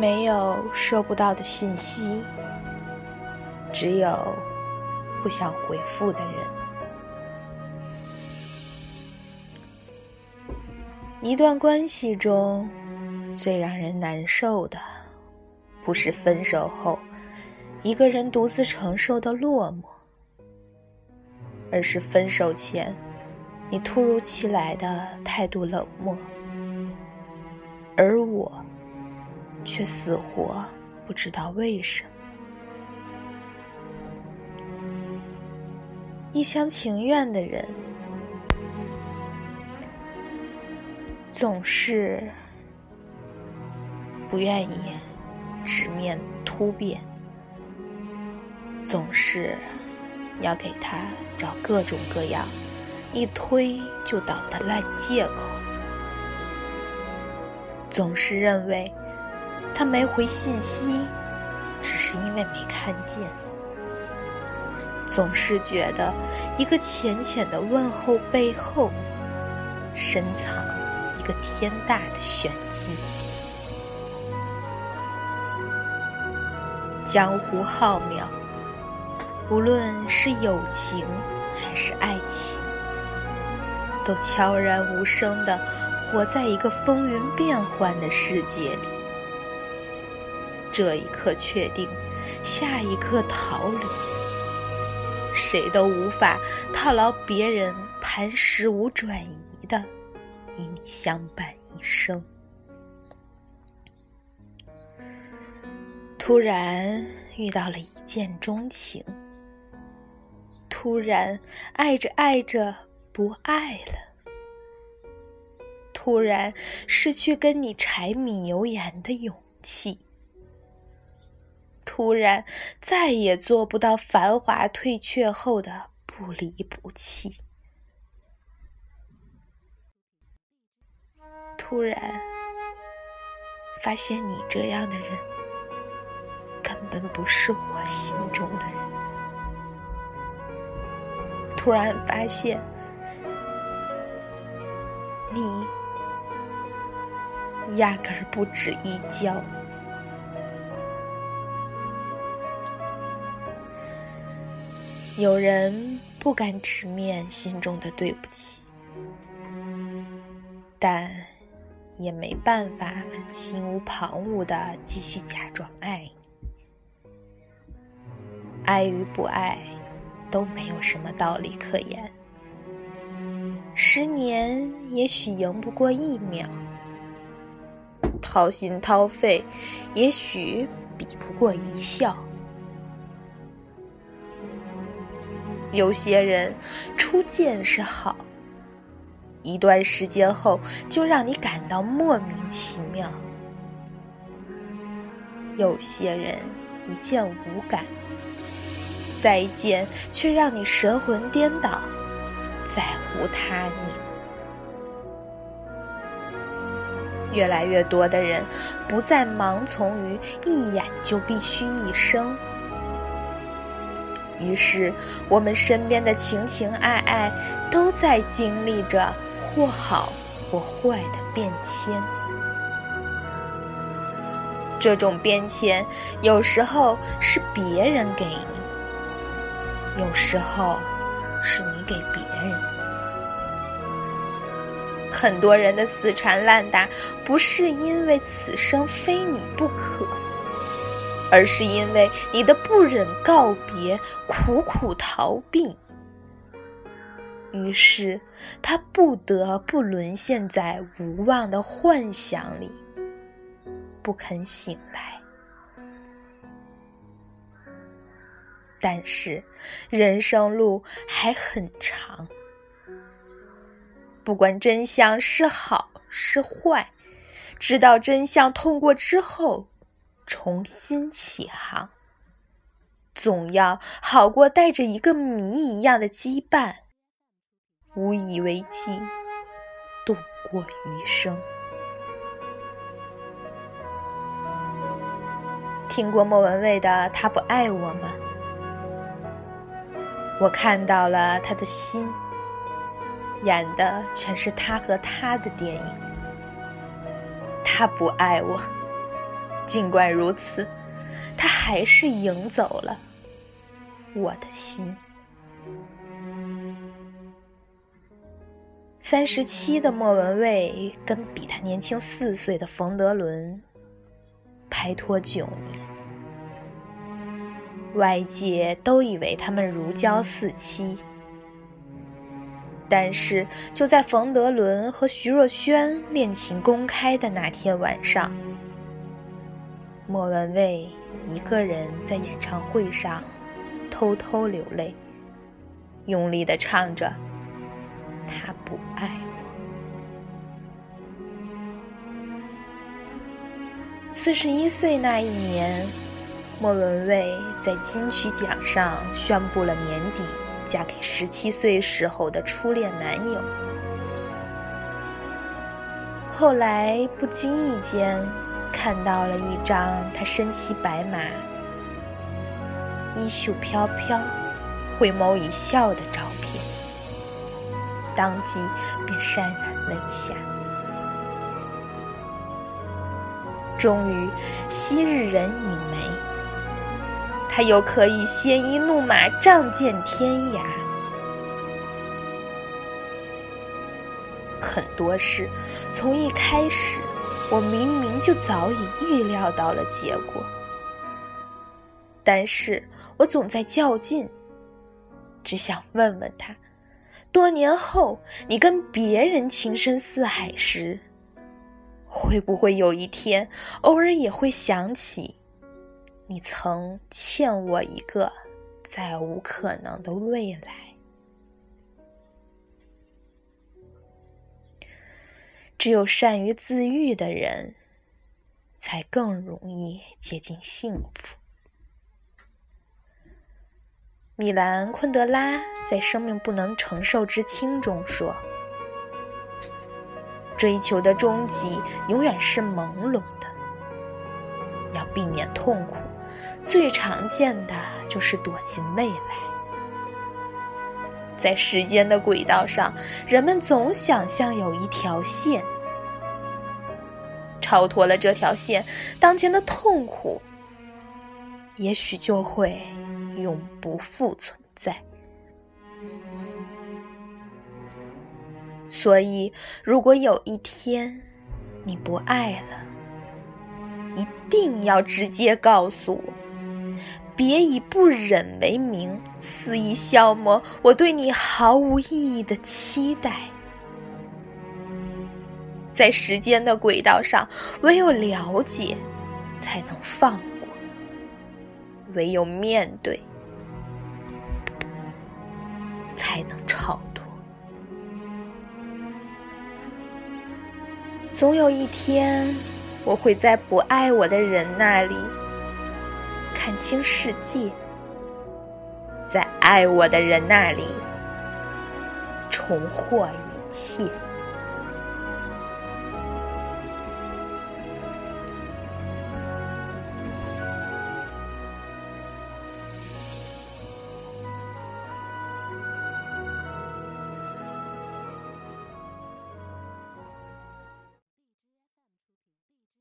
没有收不到的信息，只有不想回复的人。一段关系中，最让人难受的，不是分手后一个人独自承受的落寞，而是分手前你突如其来的态度冷漠，而我却死活不知道为什么。一厢情愿的人。总是不愿意直面突变，总是要给他找各种各样一推就倒的烂借口，总是认为他没回信息只是因为没看见，总是觉得一个浅浅的问候背后深藏。一个天大的玄机。江湖浩渺，无论是友情还是爱情，都悄然无声的活在一个风云变幻的世界里。这一刻确定，下一刻逃离，谁都无法套牢别人磐石无转移的。与你相伴一生。突然遇到了一见钟情，突然爱着爱着不爱了，突然失去跟你柴米油盐的勇气，突然再也做不到繁华退却后的不离不弃。突然发现，你这样的人根本不是我心中的人。突然发现，你压根儿不值一交。有人不敢直面心中的对不起，但。也没办法心无旁骛的继续假装爱你，爱与不爱都没有什么道理可言。十年也许赢不过一秒，掏心掏肺也许比不过一笑。有些人初见是好。一段时间后，就让你感到莫名其妙。有些人一见无感，再见却让你神魂颠倒，再无他念。越来越多的人不再盲从于一眼就必须一生，于是我们身边的情情爱爱都在经历着。或好或坏的变迁，这种变迁有时候是别人给你，有时候是你给别人。很多人的死缠烂打，不是因为此生非你不可，而是因为你的不忍告别，苦苦逃避。于是，他不得不沦陷在无望的幻想里，不肯醒来。但是，人生路还很长，不管真相是好是坏，知道真相痛过之后，重新起航，总要好过带着一个谜一样的羁绊。无以为继，度过余生。听过莫文蔚的《他不爱我》吗？我看到了他的心，演的全是他和他的电影。他不爱我，尽管如此，他还是赢走了我的心。三十七的莫文蔚跟比他年轻四岁的冯德伦拍拖九年，外界都以为他们如胶似漆。但是就在冯德伦和徐若瑄恋情公开的那天晚上，莫文蔚一个人在演唱会上偷偷流泪，用力的唱着。他不爱我。四十一岁那一年，莫文蔚在金曲奖上宣布了年底嫁给十七岁时候的初恋男友。后来不经意间看到了一张他身骑白马、衣袖飘飘、回眸一笑的照片。当即便潸然了一下。终于，昔日人已没，他又可以鲜衣怒马，仗剑天涯。很多事，从一开始，我明明就早已预料到了结果，但是我总在较劲，只想问问他。多年后，你跟别人情深似海时，会不会有一天，偶尔也会想起，你曾欠我一个再无可能的未来？只有善于自愈的人，才更容易接近幸福。米兰昆德拉在《生命不能承受之轻》中说：“追求的终极永远是朦胧的。要避免痛苦，最常见的就是躲进未来。在时间的轨道上，人们总想象有一条线，超脱了这条线，当前的痛苦也许就会。”永不复存在。所以，如果有一天你不爱了，一定要直接告诉我，别以不忍为名，肆意消磨我对你毫无意义的期待。在时间的轨道上，唯有了解，才能放过；唯有面对。才能超脱。总有一天，我会在不爱我的人那里看清世界，在爱我的人那里重获一切。